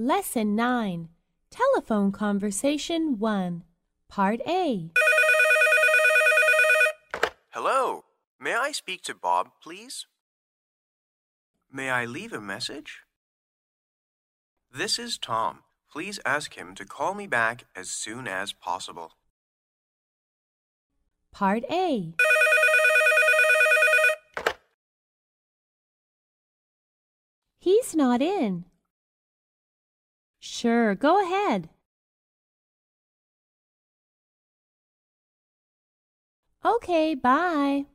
Lesson 9 Telephone Conversation 1 Part A Hello. May I speak to Bob, please? May I leave a message? This is Tom. Please ask him to call me back as soon as possible. Part A He's not in. Sure, go ahead. Okay, bye.